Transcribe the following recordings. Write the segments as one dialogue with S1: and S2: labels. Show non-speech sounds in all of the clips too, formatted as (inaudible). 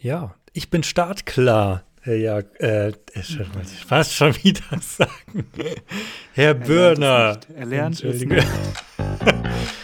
S1: Ja, ich bin startklar, Herr Jag. Äh, ich fast schon wieder (laughs) sagen. Herr Bürner.
S2: Er lernt es nicht. (laughs)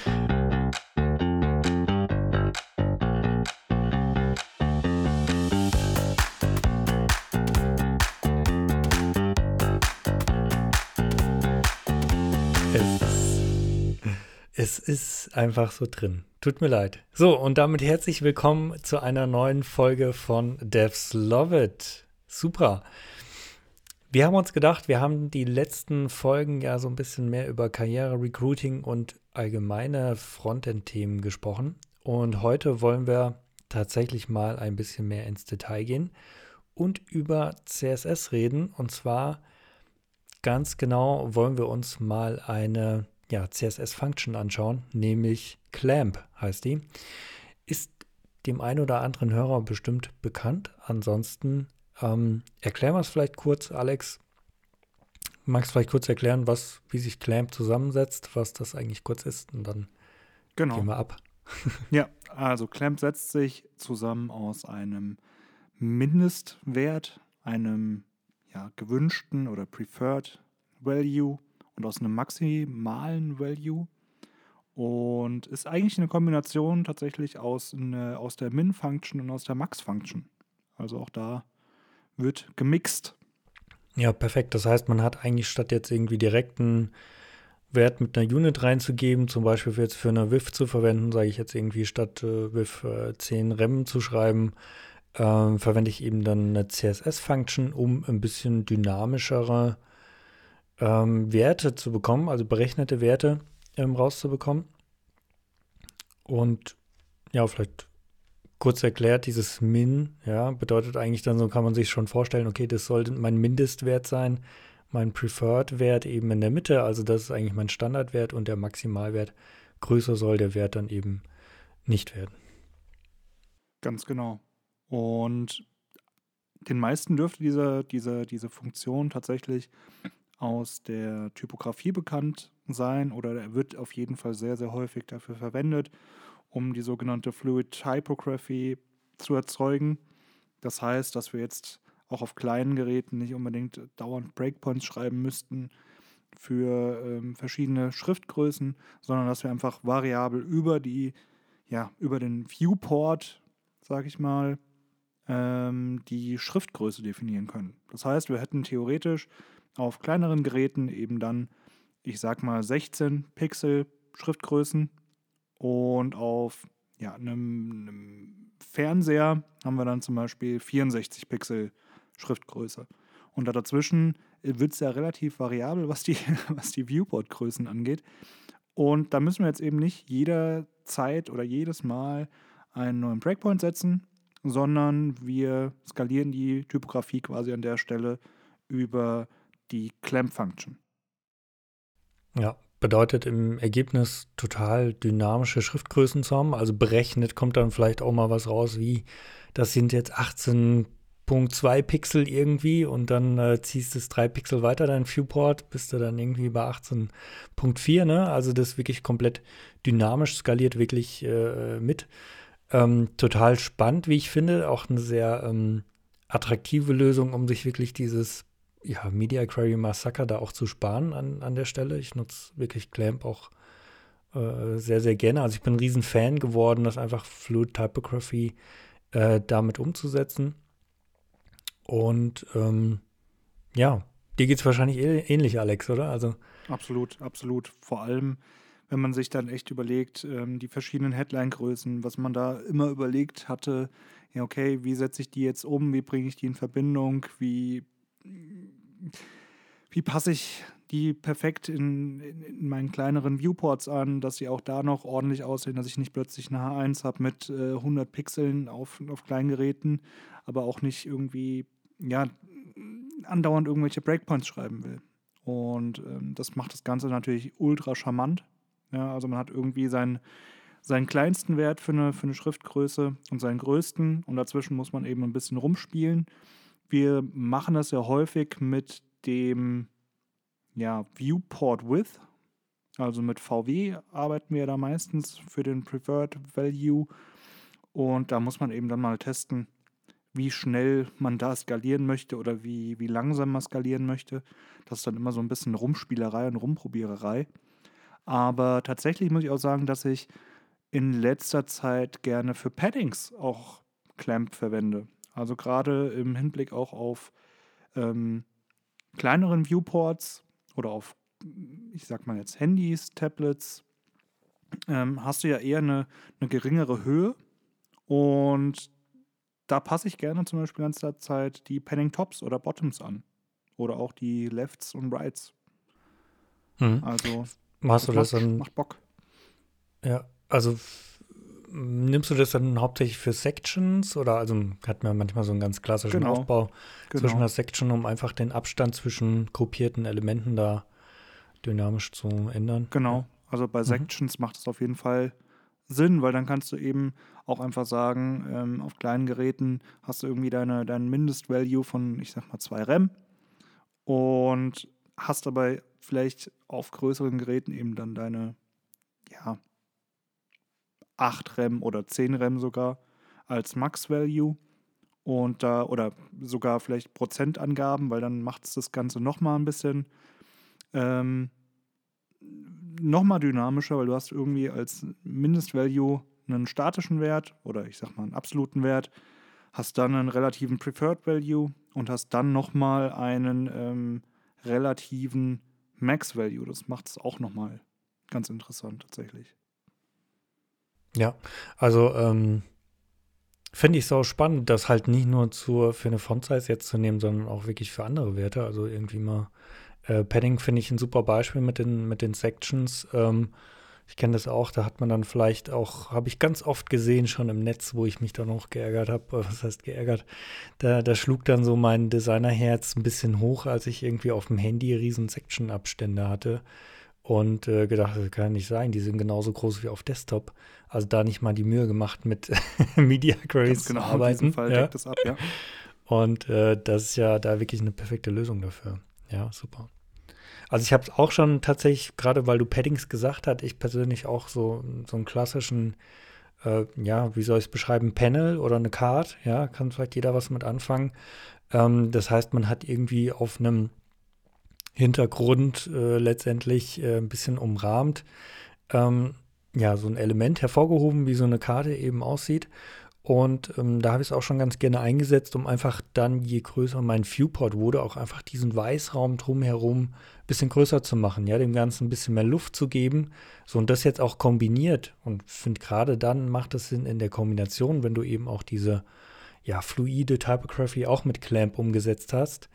S1: Es ist einfach so drin. Tut mir leid. So, und damit herzlich willkommen zu einer neuen Folge von Devs Love It. Super. Wir haben uns gedacht, wir haben die letzten Folgen ja so ein bisschen mehr über Karriere, Recruiting und allgemeine Frontend-Themen gesprochen. Und heute wollen wir tatsächlich mal ein bisschen mehr ins Detail gehen und über CSS reden. Und zwar ganz genau wollen wir uns mal eine ja, CSS-Function anschauen, nämlich Clamp heißt die. Ist dem einen oder anderen Hörer bestimmt bekannt. Ansonsten ähm, erklären wir es vielleicht kurz, Alex. Magst du vielleicht kurz erklären, was, wie sich Clamp zusammensetzt, was das eigentlich kurz ist und dann genau. gehen wir ab. (laughs)
S2: ja, also Clamp setzt sich zusammen aus einem Mindestwert, einem ja, gewünschten oder preferred Value und aus einem maximalen Value und ist eigentlich eine Kombination tatsächlich aus, eine, aus der Min-Function und aus der Max-Function. Also auch da wird gemixt.
S1: Ja, perfekt. Das heißt, man hat eigentlich statt jetzt irgendwie direkten Wert mit einer Unit reinzugeben, zum Beispiel jetzt für eine WIF zu verwenden, sage ich jetzt irgendwie statt äh, WIF äh, 10 Rem zu schreiben, äh, verwende ich eben dann eine CSS-Function, um ein bisschen dynamischere ähm, Werte zu bekommen, also berechnete Werte ähm, rauszubekommen. Und ja, vielleicht kurz erklärt, dieses Min, ja, bedeutet eigentlich dann so, kann man sich schon vorstellen, okay, das sollte mein Mindestwert sein, mein Preferred-Wert eben in der Mitte, also das ist eigentlich mein Standardwert und der Maximalwert größer soll der Wert dann eben nicht werden.
S2: Ganz genau. Und den meisten dürfte diese, diese, diese Funktion tatsächlich aus der Typografie bekannt sein oder er wird auf jeden Fall sehr, sehr häufig dafür verwendet, um die sogenannte Fluid Typography zu erzeugen. Das heißt, dass wir jetzt auch auf kleinen Geräten nicht unbedingt dauernd Breakpoints schreiben müssten für ähm, verschiedene Schriftgrößen, sondern dass wir einfach variabel über die, ja, über den Viewport, sage ich mal, ähm, die Schriftgröße definieren können. Das heißt, wir hätten theoretisch auf kleineren Geräten eben dann, ich sag mal, 16 Pixel Schriftgrößen und auf ja, einem, einem Fernseher haben wir dann zum Beispiel 64 Pixel Schriftgröße. Und dazwischen wird es ja relativ variabel, was die, (laughs) was die Viewport-Größen angeht. Und da müssen wir jetzt eben nicht jederzeit oder jedes Mal einen neuen Breakpoint setzen, sondern wir skalieren die Typografie quasi an der Stelle über die Clamp-Function.
S1: Ja, bedeutet im Ergebnis total dynamische Schriftgrößen zu haben. Also berechnet kommt dann vielleicht auch mal was raus wie, das sind jetzt 18.2 Pixel irgendwie und dann äh, ziehst du es drei Pixel weiter, dein Viewport, bist du dann irgendwie bei 18.4, ne? Also das wirklich komplett dynamisch, skaliert wirklich äh, mit. Ähm, total spannend, wie ich finde, auch eine sehr ähm, attraktive Lösung, um sich wirklich dieses ja, Media Query Massacre da auch zu sparen an, an der Stelle. Ich nutze wirklich Clamp auch äh, sehr, sehr gerne. Also ich bin ein riesen Fan geworden, das einfach Fluid Typography äh, damit umzusetzen. Und ähm, ja, dir geht es wahrscheinlich ähnlich, Alex, oder? Also
S2: absolut, absolut. Vor allem, wenn man sich dann echt überlegt, ähm, die verschiedenen Headline-Größen, was man da immer überlegt hatte, ja, okay, wie setze ich die jetzt um, wie bringe ich die in Verbindung, wie wie passe ich die perfekt in, in, in, meinen kleineren Viewports an, dass sie auch da noch ordentlich aussehen, dass ich nicht plötzlich eine H1 habe mit äh, 100 Pixeln auf, auf Kleingeräten, aber auch nicht irgendwie, ja, andauernd irgendwelche Breakpoints schreiben will. Und ähm, das macht das Ganze natürlich ultra charmant. Ja, also man hat irgendwie seinen, seinen kleinsten Wert für eine, für eine Schriftgröße und seinen größten und dazwischen muss man eben ein bisschen rumspielen. Wir machen das ja häufig mit dem ja, Viewport Width. Also mit VW arbeiten wir da meistens für den Preferred Value. Und da muss man eben dann mal testen, wie schnell man da skalieren möchte oder wie, wie langsam man skalieren möchte. Das ist dann immer so ein bisschen Rumspielerei und Rumprobiererei. Aber tatsächlich muss ich auch sagen, dass ich in letzter Zeit gerne für Paddings auch Clamp verwende. Also gerade im Hinblick auch auf ähm, kleineren Viewports oder auf, ich sag mal jetzt Handys, Tablets, ähm, hast du ja eher eine, eine geringere Höhe. Und da passe ich gerne zum Beispiel ganze Zeit die Penning Tops oder Bottoms an. Oder auch die Lefts und Rights.
S1: Mhm.
S2: Also
S1: Machst du das dann?
S2: macht Bock.
S1: Ja, also nimmst du das dann hauptsächlich für Sections oder also hat man manchmal so einen ganz klassischen
S2: Genau,
S1: Aufbau zwischen
S2: Genau.
S1: der Section, um einfach den Abstand zwischen gruppierten Elementen da dynamisch zu ändern?
S2: Genau. Also bei
S1: Mhm.
S2: Sections macht es auf jeden Fall Sinn, weil dann kannst du eben auch einfach sagen, ähm, auf kleinen Geräten hast du irgendwie deine, deinen Mindest-Value von, ich sag mal, 2 RAM und hast dabei vielleicht auf größeren Geräten eben dann deine, ja, 8 RAM oder 10 RAM sogar als Max-Value und da, oder sogar vielleicht Prozentangaben, weil dann macht es das Ganze nochmal ein bisschen ähm, nochmal dynamischer, weil du hast irgendwie als Mindestvalue einen statischen Wert oder ich sag mal einen absoluten Wert, hast dann einen relativen Preferred Value und hast dann nochmal einen ähm, relativen Max Value. Das macht es auch nochmal ganz interessant tatsächlich.
S1: Ja, also ähm, finde ich auch spannend, das halt nicht nur zur, für eine Font-Size jetzt zu nehmen, sondern auch wirklich für andere Werte. Also irgendwie mal äh, Padding finde ich ein super Beispiel mit den, mit den Sections. Ähm, ich kenne das auch, da hat man dann vielleicht auch, habe ich ganz oft gesehen schon im Netz, wo ich mich dann auch geärgert habe. Was heißt geärgert? Da, da schlug dann so mein Designerherz ein bisschen hoch, als ich irgendwie auf dem Handy riesen Section-Abstände hatte und äh, gedacht, das kann nicht sein, die sind genauso groß wie auf Desktop. Also da nicht mal die Mühe gemacht, mit (laughs) Media Queries
S2: genau,
S1: zu
S2: in
S1: arbeiten.
S2: diesem Fall
S1: ja.
S2: deckt es ab, ja.
S1: Und äh, das ist ja da wirklich eine perfekte Lösung dafür. Ja, super. Also ich habe es auch schon tatsächlich, gerade weil du Paddings gesagt hast, ich persönlich auch so, so einen klassischen, äh, ja, wie soll ich es beschreiben, Panel oder eine Card, ja, kann vielleicht jeder was mit anfangen. Ähm, das heißt, man hat irgendwie auf einem Hintergrund äh, letztendlich äh, ein bisschen umrahmt, ähm, ja, so ein Element hervorgehoben, wie so eine Karte eben aussieht. Und ähm, da habe ich es auch schon ganz gerne eingesetzt, um einfach dann, je größer mein Viewport wurde, auch einfach diesen Weißraum drumherum ein bisschen größer zu machen, ja, dem Ganzen ein bisschen mehr Luft zu geben. So und das jetzt auch kombiniert. Und finde gerade dann macht es Sinn in der Kombination, wenn du eben auch diese ja, fluide Typography auch mit Clamp umgesetzt hast,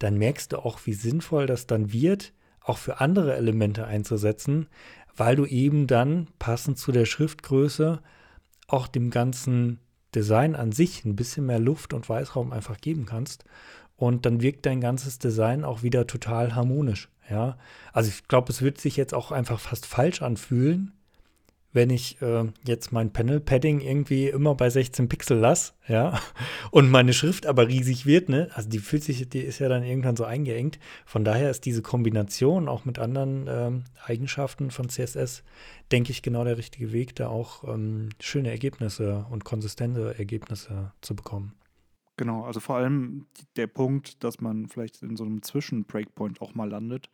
S1: dann merkst du auch, wie sinnvoll das dann wird, auch für andere Elemente einzusetzen, weil du eben dann passend zu der Schriftgröße auch dem ganzen Design an sich ein bisschen mehr Luft und Weißraum einfach geben kannst. Und dann wirkt dein ganzes Design auch wieder total harmonisch. Ja, also ich glaube, es wird sich jetzt auch einfach fast falsch anfühlen, wenn ich äh, jetzt mein Panel-Padding irgendwie immer bei 16 Pixel lasse, ja, (laughs) und meine Schrift aber riesig wird, ne? Also die fühlt sich, die ist ja dann irgendwann so eingeengt. Von daher ist diese Kombination auch mit anderen ähm, Eigenschaften von CSS, denke ich, genau der richtige Weg, da auch ähm, schöne Ergebnisse und konsistente Ergebnisse zu bekommen.
S2: Genau, also vor allem der Punkt, dass man vielleicht in so einem Zwischen-Breakpoint auch mal landet,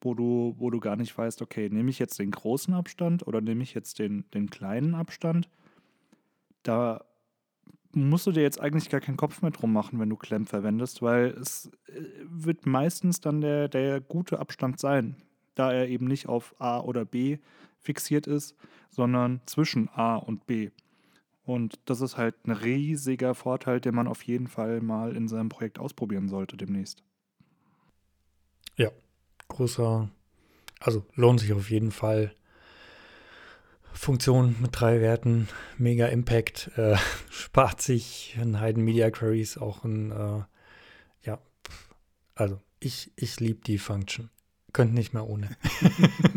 S2: wo du, wo du gar nicht weißt, okay, nehme ich jetzt den großen Abstand oder nehme ich jetzt den, den kleinen Abstand? Da musst du dir jetzt eigentlich gar keinen Kopf mehr drum machen, wenn du Klemm verwendest, weil es äh, wird meistens dann der, der gute Abstand sein, da er eben nicht auf A oder B fixiert ist, sondern zwischen A und B. Und das ist halt ein riesiger Vorteil, den man auf jeden Fall mal in seinem Projekt ausprobieren sollte demnächst.
S1: Ja, großer, also lohnt sich auf jeden Fall. Funktion mit drei Werten, mega Impact, äh, (laughs) spart sich in Heiden Media Queries auch ein, äh, ja, also ich, ich liebe die Function. Könnt nicht mehr ohne. (laughs)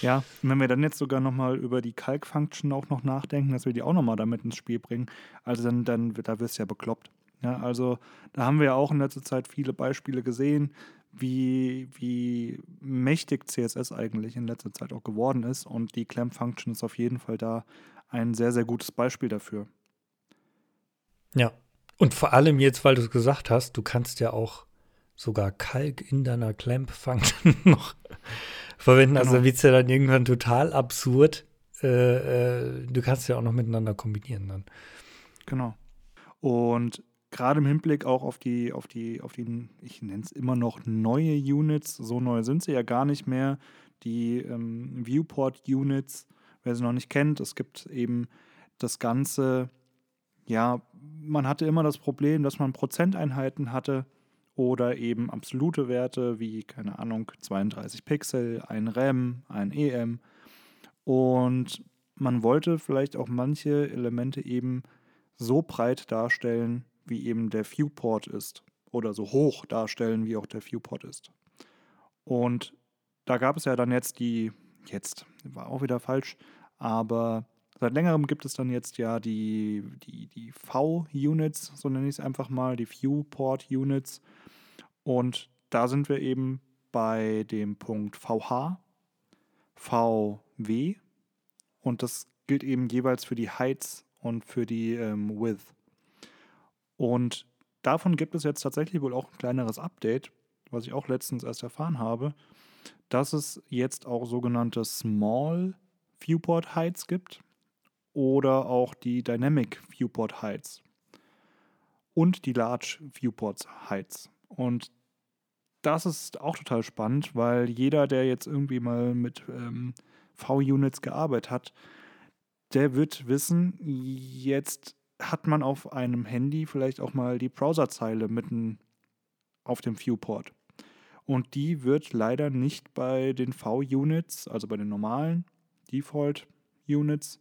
S2: Ja, und wenn wir dann jetzt sogar nochmal über die Calc-Function auch noch nachdenken, dass wir die auch nochmal damit ins Spiel bringen, also dann, dann da wirst du ja bekloppt. Ja, also da haben wir ja auch in letzter Zeit viele Beispiele gesehen, wie, wie mächtig CSS eigentlich in letzter Zeit auch geworden ist. Und die Clamp-Function ist auf jeden Fall da ein sehr, sehr gutes Beispiel dafür.
S1: Ja. Und vor allem jetzt, weil du es gesagt hast, du kannst ja auch sogar Kalk in deiner Clamp-Function (laughs) noch verwenden. Also genau. Also wird es ja dann irgendwann total absurd. Äh, äh, du kannst ja auch noch miteinander kombinieren dann.
S2: Genau. Und gerade im Hinblick auch auf die, auf die, auf die, ich nenne es immer noch neue Units, so neu sind sie ja gar nicht mehr. Die ähm, Viewport-Units, wer sie noch nicht kennt, es gibt eben das Ganze, ja, man hatte immer das Problem, dass man Prozenteinheiten hatte oder eben absolute Werte wie, keine Ahnung, 32 Pixel, ein RAM, ein EM. Und man wollte vielleicht auch manche Elemente eben so breit darstellen, wie eben der Viewport ist. Oder so hoch darstellen, wie auch der Viewport ist. Und da gab es ja dann jetzt die, jetzt war auch wieder falsch, aber seit längerem gibt es dann jetzt ja die, die, die V-Units, so nenne ich es einfach mal, die Viewport-Units. Und da sind wir eben bei dem Punkt VH, VW und das gilt eben jeweils für die Heights und für die ähm, Width. Und davon gibt es jetzt tatsächlich wohl auch ein kleineres Update, was ich auch letztens erst erfahren habe, dass es jetzt auch sogenannte Small Viewport Heights gibt oder auch die Dynamic Viewport Heights und die Large Viewport Heights. Und das ist auch total spannend, weil jeder, der jetzt irgendwie mal mit ähm, V-Units gearbeitet hat, der wird wissen, jetzt hat man auf einem Handy vielleicht auch mal die Browserzeile mitten auf dem Viewport. Und die wird leider nicht bei den V-Units, also bei den normalen Default-Units,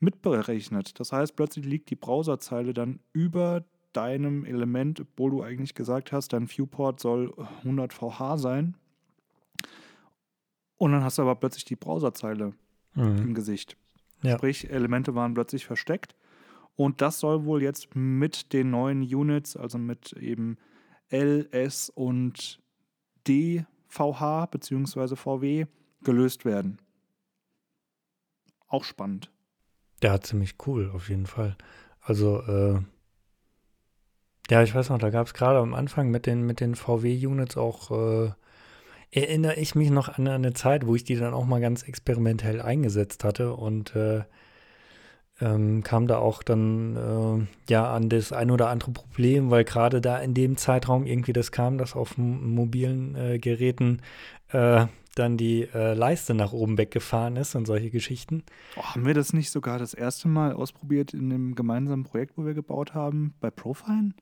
S2: mitberechnet. Das heißt, plötzlich liegt die Browserzeile dann über deinem Element, obwohl du eigentlich gesagt hast, dein Viewport soll 100 VH sein. Und dann hast du aber plötzlich die Browserzeile mhm. im Gesicht. Ja. Sprich, Elemente waren plötzlich versteckt. Und das soll wohl jetzt mit den neuen Units, also mit eben L, S und D VH bzw. VW gelöst werden. Auch spannend.
S1: Ja, ziemlich cool, auf jeden Fall. Also, äh, ja, ich weiß noch, da gab es gerade am Anfang mit den, mit den VW-Units auch, äh, erinnere ich mich noch an eine Zeit, wo ich die dann auch mal ganz experimentell eingesetzt hatte und äh, ähm, kam da auch dann äh, ja an das ein oder andere Problem, weil gerade da in dem Zeitraum irgendwie das kam, dass auf mobilen äh, Geräten äh, dann die äh, Leiste nach oben weggefahren ist und solche Geschichten.
S2: Oh, haben wir das nicht sogar das erste Mal ausprobiert in dem gemeinsamen Projekt, wo wir gebaut haben, bei Profine?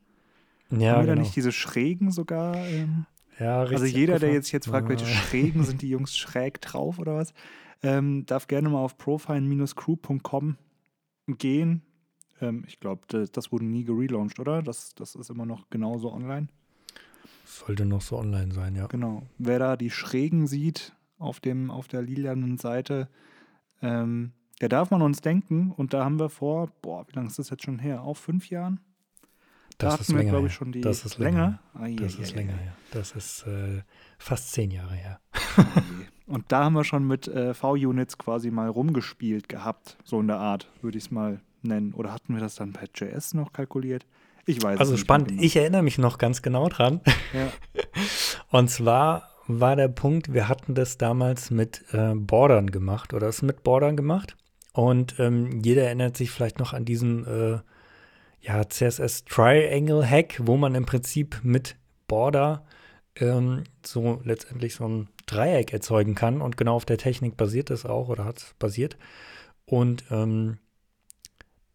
S2: Ja, haben wir genau. da nicht diese Schrägen sogar? Ähm, ja, richtig. Also jeder, der jetzt, jetzt fragt, welche Schrägen sind (laughs) die Jungs schräg drauf oder was, ähm, darf gerne mal auf profine-crew.com gehen. Ähm, ich glaube, das, das, wurde nie gelauncht, oder? Das, das ist immer noch genauso online.
S1: Sollte noch so online sein, ja.
S2: Genau. Wer da die Schrägen sieht auf, dem, auf der lilanen Seite, ähm, der darf man uns denken. Und da haben wir vor, boah, wie lange ist das jetzt schon her? Auch fünf Jahren?
S1: Das da ist länger, glaube ich, schon die das ist länger. länger. das ist länger, ja. Das ist äh, fast zehn Jahre her. (laughs)
S2: Und da haben wir schon mit äh, V-Units quasi mal rumgespielt gehabt, so in der Art, würde ich es mal nennen. Oder hatten wir das dann per JS noch kalkuliert? Ich weiß
S1: Also spannend. Genau. Ich erinnere mich noch ganz genau dran. Ja. (laughs) Und zwar war der Punkt, wir hatten das damals mit äh, Bordern gemacht oder es mit Bordern gemacht. Und ähm, jeder erinnert sich vielleicht noch an diesen äh, ja, CSS Triangle Hack, wo man im Prinzip mit Border ähm, so letztendlich so ein Dreieck erzeugen kann. Und genau auf der Technik basiert es auch oder hat es basiert. Und ähm,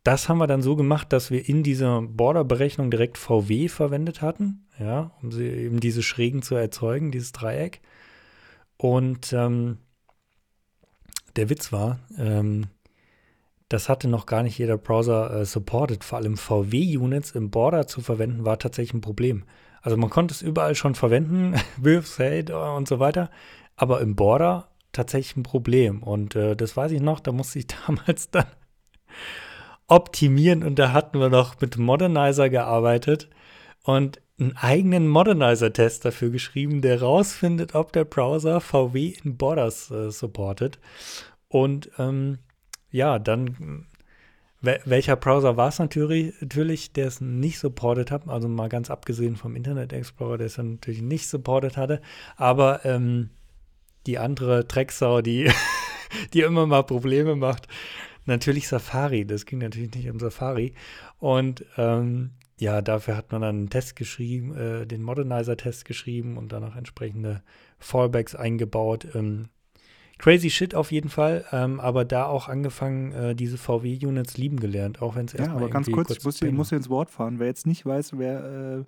S1: das haben wir dann so gemacht, dass wir in dieser Border-Berechnung direkt VW verwendet hatten, ja, um eben diese Schrägen zu erzeugen, dieses Dreieck. Und ähm, der Witz war, ähm, das hatte noch gar nicht jeder Browser äh, supported. Vor allem VW-Units im Border zu verwenden, war tatsächlich ein Problem. Also man konnte es überall schon verwenden, (laughs) with, State und so weiter, aber im Border tatsächlich ein Problem. Und äh, das weiß ich noch, da musste ich (laughs) damals dann optimieren und da hatten wir noch mit Modernizer gearbeitet und einen eigenen Modernizer-Test dafür geschrieben, der rausfindet, ob der Browser VW in Borders äh, supportet. Und ähm, ja, dann welcher Browser war es natürlich, natürlich, der es nicht supported hat, also mal ganz abgesehen vom Internet Explorer, der es dann natürlich nicht supported hatte, aber ähm, die andere Drecksau, die, (laughs) die immer mal Probleme macht, natürlich Safari, das ging natürlich nicht um Safari und ähm, ja, dafür hat man dann einen Test geschrieben, äh, den Modernizer-Test geschrieben und dann auch entsprechende Fallbacks eingebaut. Ähm, crazy shit auf jeden Fall, ähm, aber da auch angefangen, äh, diese VW-Units lieben gelernt, auch wenn es erstmal
S2: Ja, aber ganz kurz, kurz ich muss, hier, muss hier ins Wort fahren. Wer jetzt nicht weiß, wer, äh,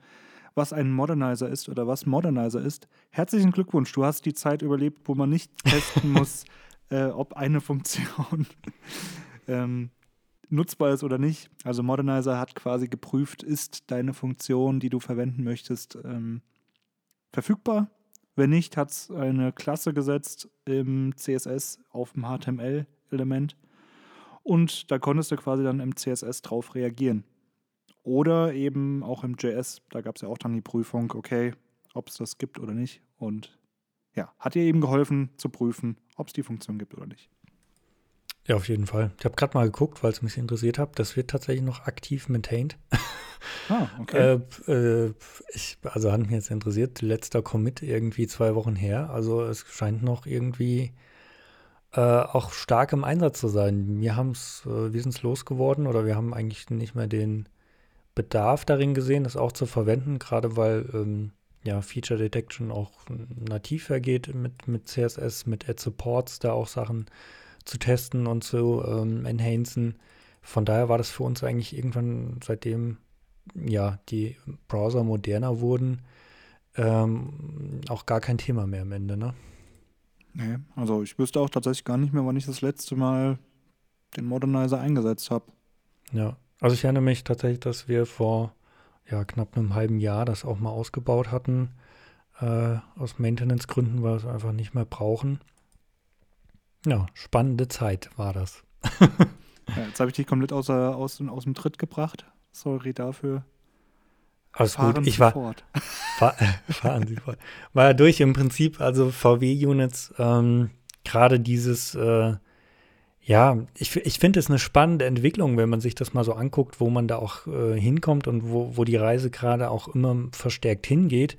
S2: was ein Modernizer ist oder was Modernizer ist, herzlichen Glückwunsch. Du hast die Zeit überlebt, wo man nicht (laughs) testen muss, äh, ob eine Funktion (laughs) ähm, nutzbar ist oder nicht. Also Modernizer hat quasi geprüft, ist deine Funktion, die du verwenden möchtest, ähm, verfügbar. Wenn nicht, hat es eine Klasse gesetzt im CSS auf dem HTML-Element und da konntest du quasi dann im CSS drauf reagieren. Oder eben auch im JS, da gab es ja auch dann die Prüfung, okay, ob es das gibt oder nicht. Und ja, hat dir eben geholfen zu prüfen, ob es die Funktion gibt oder nicht.
S1: Ja, auf jeden Fall. Ich habe gerade mal geguckt, weil es mich interessiert hat. Das wird tatsächlich noch aktiv maintained. (laughs)
S2: Ah, okay.
S1: äh, äh, ich, also hat mich jetzt interessiert, letzter Commit irgendwie zwei Wochen her. Also es scheint noch irgendwie äh, auch stark im Einsatz zu sein. Wir haben es, äh, wir sind es losgeworden oder wir haben eigentlich nicht mehr den Bedarf darin gesehen, das auch zu verwenden, gerade weil ähm, ja Feature Detection auch nativ vergeht mit, mit CSS, mit Add Supports, da auch Sachen zu testen und zu ähm, enhancen. Von daher war das für uns eigentlich irgendwann, seitdem ja die Browser moderner wurden, ähm, auch gar kein Thema mehr am Ende, ne?
S2: Nee, also ich wüsste auch tatsächlich gar nicht mehr, wann ich das letzte Mal den Modernizer eingesetzt habe.
S1: Ja, also ich erinnere mich tatsächlich, dass wir vor ja, knapp einem halben Jahr das auch mal ausgebaut hatten, äh, aus Maintenance-Gründen, weil wir es einfach nicht mehr brauchen. Ja, spannende Zeit war das. (laughs)
S2: ja, jetzt habe ich dich komplett außer, aus, aus dem Tritt gebracht. Sorry dafür.
S1: Alles fahren gut, ich Sie war. Fort. (laughs) Fahr, fahren Sie fort. War ja durch im Prinzip, also VW-Units, ähm, gerade dieses, äh, ja, ich, ich finde es eine spannende Entwicklung, wenn man sich das mal so anguckt, wo man da auch äh, hinkommt und wo, wo die Reise gerade auch immer verstärkt hingeht,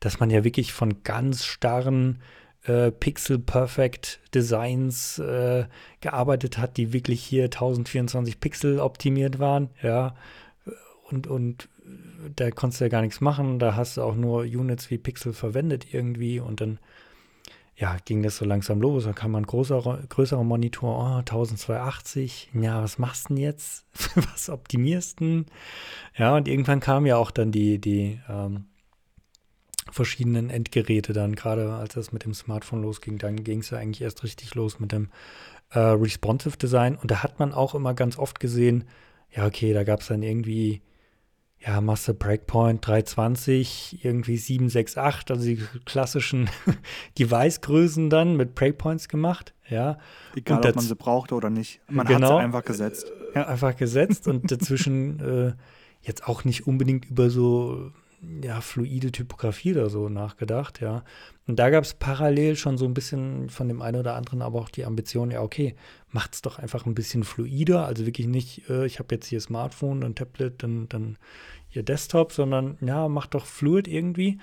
S1: dass man ja wirklich von ganz starren äh, Pixel Perfect Designs äh, gearbeitet hat, die wirklich hier 1024 Pixel optimiert waren, ja. Und, und da konntest du ja gar nichts machen. Da hast du auch nur Units wie Pixel verwendet irgendwie und dann ja, ging das so langsam los. Da kam ein großer, größerer Monitor, oh, 1280. Ja, was machst du denn jetzt? (laughs) was optimierst du? Ja, und irgendwann kam ja auch dann die, die ähm, verschiedenen Endgeräte dann, gerade als das mit dem Smartphone losging, dann ging es ja eigentlich erst richtig los mit dem äh, Responsive Design. Und da hat man auch immer ganz oft gesehen, ja, okay, da gab es dann irgendwie, ja, Master Breakpoint 320, irgendwie 768, also die klassischen (laughs) Device-Größen dann mit Breakpoints gemacht, ja.
S2: Egal, ob man sie brauchte oder nicht. Man genau, hat sie einfach gesetzt.
S1: Äh, ja. Einfach gesetzt und dazwischen (laughs) äh, jetzt auch nicht unbedingt über so ja, fluide Typografie oder so nachgedacht, ja. Und da gab es parallel schon so ein bisschen von dem einen oder anderen aber auch die Ambition, ja, okay, macht es doch einfach ein bisschen fluider, also wirklich nicht, äh, ich habe jetzt hier Smartphone, dann Tablet, dann, dann hier Desktop, sondern ja, macht doch fluid irgendwie.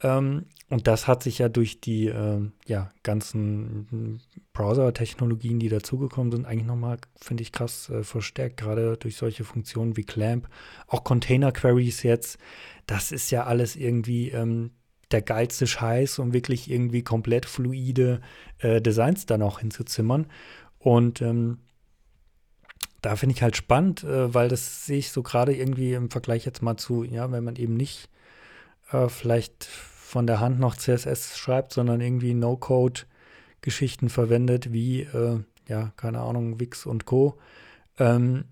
S1: Ähm, und das hat sich ja durch die äh, ja, ganzen Browser-Technologien, die dazugekommen sind, eigentlich nochmal, finde ich, krass äh, verstärkt, gerade durch solche Funktionen wie Clamp, auch Container-Queries jetzt. Das ist ja alles irgendwie ähm, der geilste Scheiß, um wirklich irgendwie komplett fluide äh, Designs da noch hinzuzimmern. Und ähm, da finde ich halt spannend, äh, weil das sehe ich so gerade irgendwie im Vergleich jetzt mal zu, ja, wenn man eben nicht äh, vielleicht von der Hand noch CSS schreibt, sondern irgendwie No-Code-Geschichten verwendet, wie, äh, ja, keine Ahnung, Wix und Co., ähm,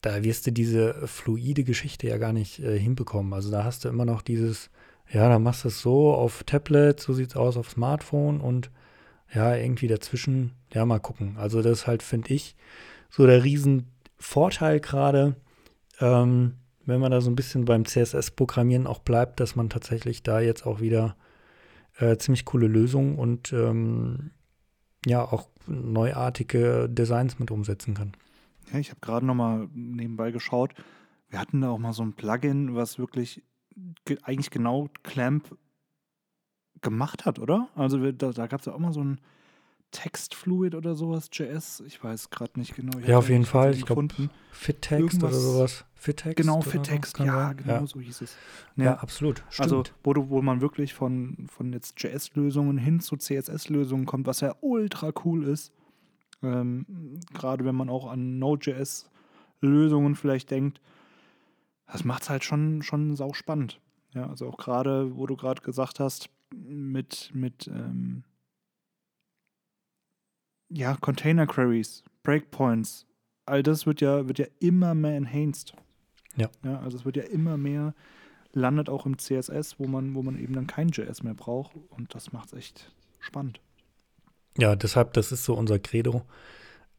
S1: da wirst du diese fluide Geschichte ja gar nicht äh, hinbekommen. Also da hast du immer noch dieses, ja, da machst du es so auf Tablet, so sieht es aus auf Smartphone und ja, irgendwie dazwischen, ja, mal gucken. Also das ist halt, finde ich, so der Riesenvorteil gerade. Ähm, wenn man da so ein bisschen beim CSS-Programmieren auch bleibt, dass man tatsächlich da jetzt auch wieder äh, ziemlich coole Lösungen und ähm, ja auch neuartige Designs mit umsetzen kann.
S2: Ja, ich habe gerade noch mal nebenbei geschaut. Wir hatten da auch mal so ein Plugin, was wirklich ge eigentlich genau Clamp gemacht hat, oder? Also wir, da, da gab es ja auch mal so ein Textfluid oder sowas, JS. Ich weiß gerade nicht genau. Ich
S1: Ja, auf
S2: den
S1: jeden Fall. Ich glaube. FitText oder
S2: Irgendwas-
S1: sowas. FitText?
S2: Genau,
S1: oder so,
S2: FitText.
S1: kann
S2: Ja, genau
S1: Ja.
S2: so hieß es.
S1: Ja, absolut. Stimmt.
S2: Also, wo, du, wo man wirklich von, von jetzt JS-Lösungen hin zu CSS-Lösungen kommt, was ja ultra cool ist. Ähm, Gerade wenn man auch an Node.js-Lösungen vielleicht denkt. Das macht es halt schon, schon sau spannend. Ja, also auch gerade, wo du gerade gesagt hast, mit, mit ähm, ja, Container Queries, Breakpoints, all das wird ja, wird ja immer mehr enhanced.
S1: Ja.
S2: ja. Also es wird ja immer mehr, landet auch im CSS, wo man, wo man eben dann kein JS mehr braucht und das macht es echt spannend.
S1: Ja, deshalb, das ist so unser Credo.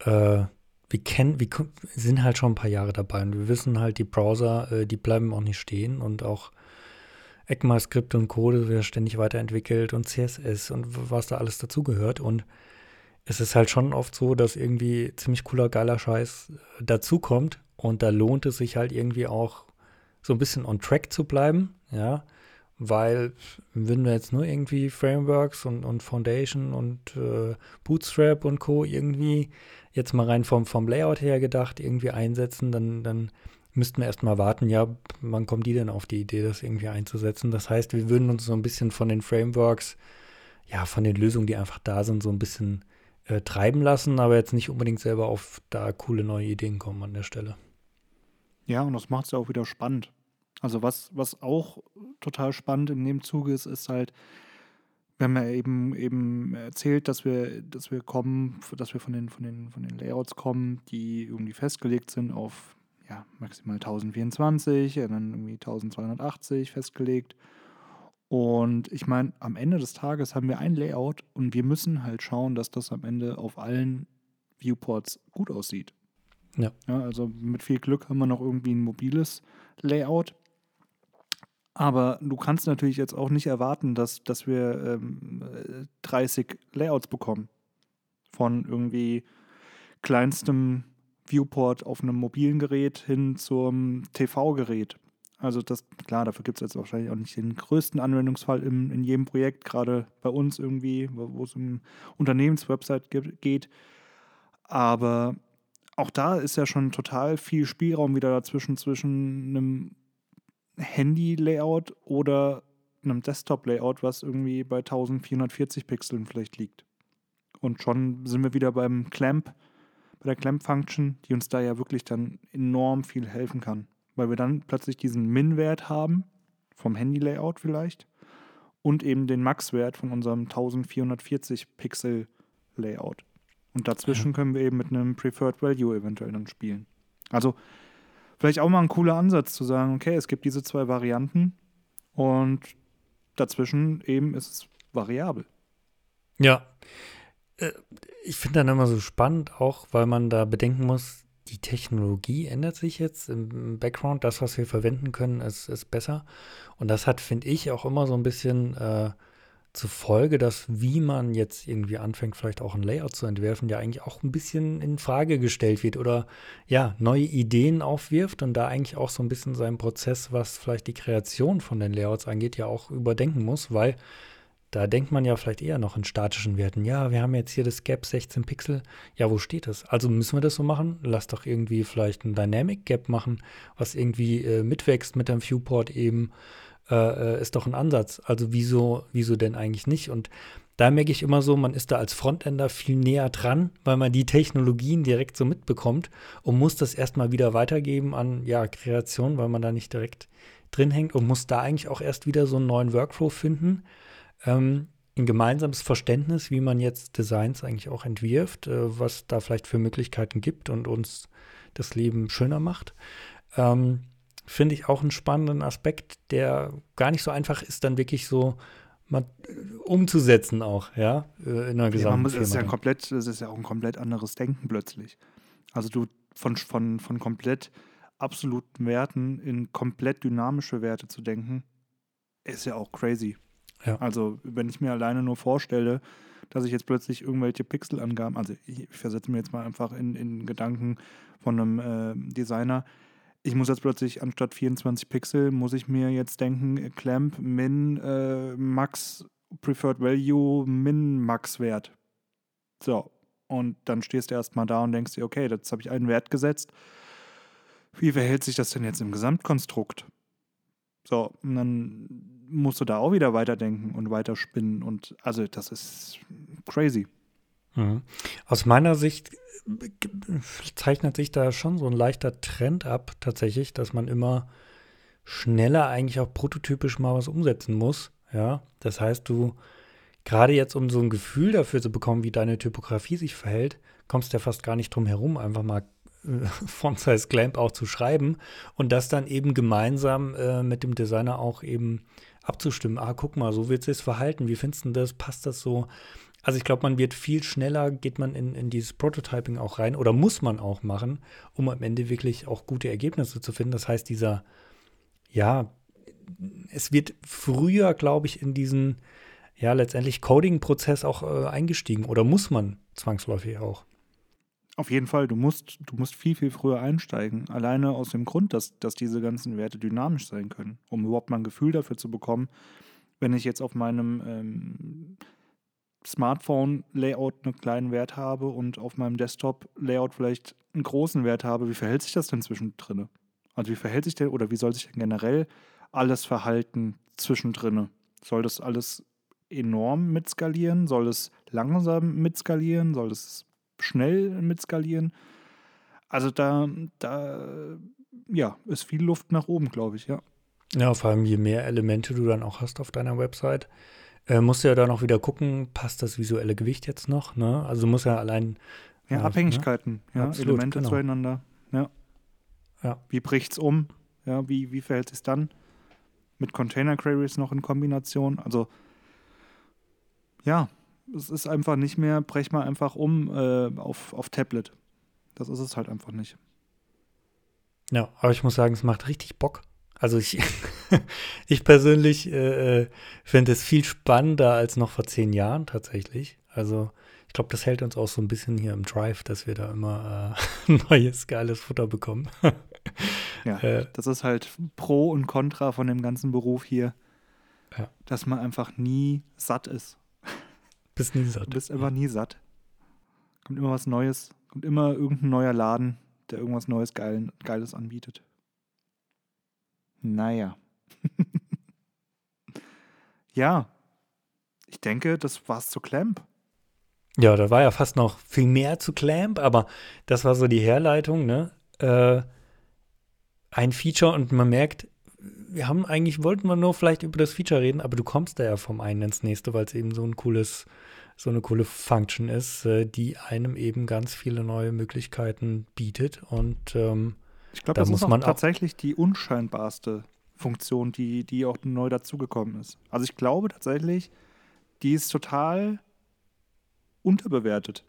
S1: Äh, wir kennen, wir sind halt schon ein paar Jahre dabei und wir wissen halt, die Browser, äh, die bleiben auch nicht stehen und auch ECMAScript und Code wird ständig weiterentwickelt und CSS und was da alles dazugehört. Und es ist halt schon oft so, dass irgendwie ziemlich cooler, geiler Scheiß äh, dazukommt und da lohnt es sich halt irgendwie auch so ein bisschen on track zu bleiben, ja, weil wenn wir jetzt nur irgendwie Frameworks und, und Foundation und äh, Bootstrap und Co. irgendwie jetzt mal rein vom, vom Layout her gedacht irgendwie einsetzen, dann, dann müssten wir erstmal warten, ja, wann kommen die denn auf die Idee, das irgendwie einzusetzen? Das heißt, wir würden uns so ein bisschen von den Frameworks, ja, von den Lösungen, die einfach da sind, so ein bisschen äh, treiben lassen, aber jetzt nicht unbedingt selber auf da coole neue Ideen kommen an der Stelle.
S2: Ja, und das macht es ja auch wieder spannend. Also was, was auch total spannend in dem Zuge ist, ist halt, wir haben ja eben, eben erzählt, dass wir, dass wir kommen, dass wir von den, von den, von den Layouts kommen, die irgendwie festgelegt sind auf ja, maximal 1024, ja, dann irgendwie 1280 festgelegt. Und ich meine, am Ende des Tages haben wir ein Layout und wir müssen halt schauen, dass das am Ende auf allen Viewports gut aussieht.
S1: Ja.
S2: ja. Also mit viel Glück haben wir noch irgendwie ein mobiles Layout. Aber du kannst natürlich jetzt auch nicht erwarten, dass, dass wir ähm, äh, 30 Layouts bekommen. Von irgendwie kleinstem Viewport auf einem mobilen Gerät hin zum TV-Gerät. Also das, klar, dafür gibt es jetzt wahrscheinlich auch nicht den größten Anwendungsfall im, in jedem Projekt, gerade bei uns irgendwie, wo es um Unternehmenswebsite ge- geht. Aber auch da ist ja schon total viel Spielraum wieder dazwischen, zwischen einem Handy-Layout oder einem Desktop-Layout, was irgendwie bei 1440 Pixeln vielleicht liegt. Und schon sind wir wieder beim Clamp, bei der Clamp-Function, die uns da ja wirklich dann enorm viel helfen kann. Weil wir dann plötzlich diesen Min-Wert haben, vom Handy-Layout vielleicht, und eben den Max-Wert von unserem 1440 Pixel-Layout. Und dazwischen können wir eben mit einem Preferred Value eventuell dann spielen. Also vielleicht auch mal ein cooler Ansatz zu sagen, okay, es gibt diese zwei Varianten und dazwischen eben ist es variabel.
S1: Ja. Äh, Ich finde dann immer so spannend, auch weil man da bedenken muss, die Technologie ändert sich jetzt im Background. Das, was wir verwenden können, ist, ist besser. Und das hat, finde ich, auch immer so ein bisschen äh, zur Folge, dass wie man jetzt irgendwie anfängt, vielleicht auch ein Layout zu entwerfen, ja eigentlich auch ein bisschen in Frage gestellt wird oder ja, neue Ideen aufwirft und da eigentlich auch so ein bisschen seinen Prozess, was vielleicht die Kreation von den Layouts angeht, ja auch überdenken muss, weil da denkt man ja vielleicht eher noch in statischen Werten. Ja, wir haben jetzt hier das Gap 16 Pixel. Ja, wo steht das? Also müssen wir das so machen? Lass doch irgendwie vielleicht ein Dynamic Gap machen, was irgendwie äh, mitwächst mit dem Viewport eben. Äh, äh, ist doch ein Ansatz. Also wieso, wieso denn eigentlich nicht? Und da merke ich immer so, man ist da als Frontender viel näher dran, weil man die Technologien direkt so mitbekommt und muss das erstmal wieder weitergeben an ja, Kreation, weil man da nicht direkt drin hängt und muss da eigentlich auch erst wieder so einen neuen Workflow finden ähm, ein gemeinsames Verständnis, wie man jetzt Designs eigentlich auch entwirft, äh, was da vielleicht für Möglichkeiten gibt und uns das Leben schöner macht. Ähm, Finde ich auch einen spannenden Aspekt, der gar nicht so einfach ist, dann wirklich so mal äh, umzusetzen auch, ja, äh, in einer
S2: Ja,
S1: gesamten
S2: man muss, das, ist ja
S1: Firma.
S2: komplett, das ist ja auch ein komplett anderes Denken plötzlich. Also du von, von, von komplett absoluten Werten in komplett dynamische Werte zu denken, ist ja auch crazy. Ja. Also, wenn ich mir alleine nur vorstelle, dass ich jetzt plötzlich irgendwelche Pixelangaben, also ich, versetze mir jetzt mal einfach in, in Gedanken von einem äh, Designer, ich muss jetzt plötzlich anstatt 24 Pixel, muss ich mir jetzt denken, Clamp, Min, äh, Max, Preferred Value, Min, Max Wert. So, und dann stehst du erstmal da und denkst dir, okay, jetzt habe ich einen Wert gesetzt. Wie verhält sich das denn jetzt im Gesamtkonstrukt? So, und dann musst du da auch wieder weiterdenken und weiterspinnen. Und also das ist crazy.
S1: Mhm. Aus meiner Sicht zeichnet sich da schon so ein leichter Trend ab, tatsächlich, dass man immer schneller eigentlich auch prototypisch mal was umsetzen muss. Ja, das heißt, du gerade jetzt, um so ein Gefühl dafür zu bekommen, wie deine Typografie sich verhält, kommst du ja fast gar nicht drum herum, einfach mal äh, (laughs) Font Size Clamp auch zu schreiben und das dann eben gemeinsam äh, mit dem Designer auch eben abzustimmen. Ah, guck mal, so wird es verhalten. Wie findest du das? Passt das so? Also ich glaube, man wird viel schneller, geht man in, in dieses Prototyping auch rein oder muss man auch machen, um am Ende wirklich auch gute Ergebnisse zu finden. Das heißt, dieser, ja, es wird früher, glaube ich, in diesen, ja, letztendlich Coding-Prozess auch äh, eingestiegen oder muss man zwangsläufig auch.
S2: Auf jeden Fall, du musst, du musst viel, viel früher einsteigen. Alleine aus dem Grund, dass, dass diese ganzen Werte dynamisch sein können, um überhaupt mal ein Gefühl dafür zu bekommen, wenn ich jetzt auf meinem ähm, Smartphone-Layout einen kleinen Wert habe und auf meinem Desktop-Layout vielleicht einen großen Wert habe, wie verhält sich das denn zwischendrin? Also wie verhält sich denn oder wie soll sich denn generell alles verhalten zwischendrin? Soll das alles enorm mitskalieren? Soll es langsam mitskalieren? Soll es schnell mitskalieren? Also da, da ja, ist viel Luft nach oben, glaube ich, ja.
S1: Ja, vor allem je mehr Elemente du dann auch hast auf deiner Website, äh, musst du ja dann auch wieder gucken, passt das visuelle Gewicht jetzt noch? Ne? Also muss ja allein.
S2: Ja, äh, Abhängigkeiten, ne? ja, Absolut, Elemente genau. zueinander. Ja. ja. Wie bricht's um? Ja, wie, wie verhält sich dann? Mit Container Queries noch in Kombination. Also, ja, es ist einfach nicht mehr, brech mal einfach um äh, auf, auf Tablet. Das ist es halt einfach nicht.
S1: Ja, aber ich muss sagen, es macht richtig Bock. Also ich, (laughs) ich persönlich äh, äh, finde es viel spannender als noch vor zehn Jahren tatsächlich. Also ich glaube, das hält uns auch so ein bisschen hier im Drive, dass wir da immer äh, (laughs) neues, geiles Futter bekommen. (laughs)
S2: ja, äh, das ist halt Pro und Contra von dem ganzen Beruf hier. Ja. Dass man einfach nie satt ist.
S1: Bist nie satt.
S2: Du bist einfach nie satt. Kommt immer was Neues, kommt immer irgendein neuer Laden, der irgendwas Neues Geil, Geiles anbietet. Naja. (laughs) ja, ich denke, das war's zu Clamp.
S1: Ja, da war ja fast noch viel mehr zu Clamp, aber das war so die Herleitung, ne? Äh, ein Feature und man merkt, wir haben eigentlich, wollten wir nur vielleicht über das Feature reden, aber du kommst da ja vom einen ins nächste, weil es eben so ein cooles, so eine coole Function ist, äh, die einem eben ganz viele neue Möglichkeiten bietet und ähm,
S2: ich glaube, da das muss ist man tatsächlich die unscheinbarste Funktion, die, die auch neu dazugekommen ist. Also ich glaube tatsächlich, die ist total unterbewertet.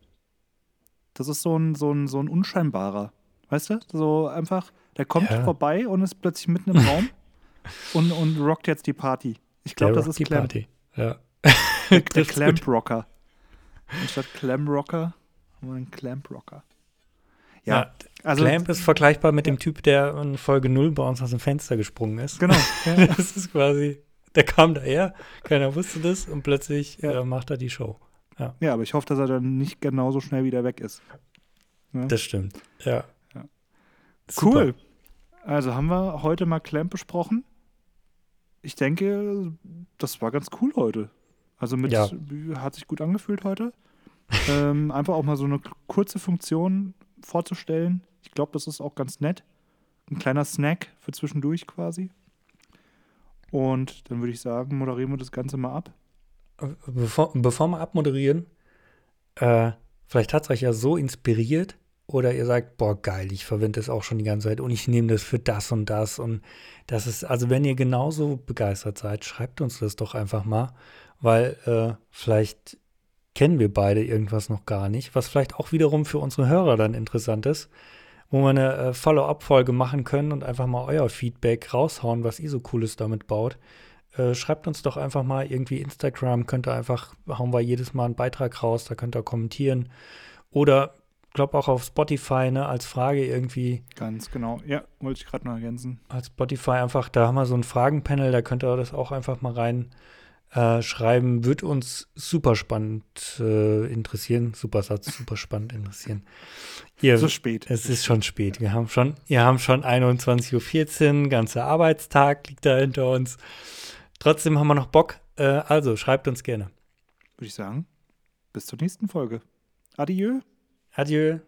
S2: Das ist so ein, so ein, so ein unscheinbarer. Weißt du? So einfach, der kommt ja. vorbei und ist plötzlich mitten im Raum (laughs) und, und rockt jetzt die Party. Ich glaube, das ist die Clamp. Party. Ja. (laughs) der, (laughs) Clamp Rocker. Anstatt Clamp Rocker haben wir einen Clamp Rocker.
S1: Ja, ja also, Clamp ist vergleichbar mit dem Typ, der in Folge 0 bei uns aus dem Fenster gesprungen ist.
S2: Genau. (laughs)
S1: Ja. Das ist quasi, der kam daher, keiner wusste das und plötzlich ja. äh, macht er die Show.
S2: Ja. ja, aber ich hoffe, dass er dann nicht genauso schnell wieder weg ist.
S1: Ja? Das stimmt, ja.
S2: ja. Cool. Also haben wir heute mal Clamp besprochen. Ich denke, das war ganz cool heute. Also mit, ja. hat sich gut angefühlt heute. ähm, (laughs) einfach auch mal so eine kurze Funktion vorzustellen. Ich glaube, das ist auch ganz nett. Ein kleiner Snack für zwischendurch quasi. Und dann würde ich sagen, moderieren wir das Ganze mal ab.
S1: Bevor, bevor wir abmoderieren, äh, vielleicht hat es euch ja so inspiriert oder ihr sagt, boah, geil, ich verwende das auch schon die ganze Zeit und ich nehme das für das und das. Und das ist, also wenn ihr genauso begeistert seid, schreibt uns das doch einfach mal, weil äh, vielleicht kennen wir beide irgendwas noch gar nicht, was vielleicht auch wiederum für unsere Hörer dann interessant ist, wo wir eine äh, Follow-up-Folge machen können und einfach mal euer Feedback raushauen, was ihr so Cooles damit baut. äh, schreibt uns doch einfach mal irgendwie Instagram, könnt ihr einfach, hauen wir jedes Mal einen Beitrag raus, da könnt ihr kommentieren. Oder glaube auch auf Spotify, ne, als Frage irgendwie.
S2: Ganz genau. Ja, wollte ich gerade noch ergänzen.
S1: Als Spotify einfach, da haben wir so ein Fragenpanel, da könnt ihr das auch einfach mal rein äh, schreiben. Wird uns super spannend äh, interessieren. Super Satz, super spannend interessieren.
S2: Ihr, so spät.
S1: Es ist schon spät. Wir haben schon, wir haben schon 21.14 Uhr, ganzer Arbeitstag liegt da hinter uns. Trotzdem haben wir noch Bock. Äh, also schreibt uns gerne.
S2: Würde ich sagen, bis zur nächsten Folge. Adieu.
S1: Adieu.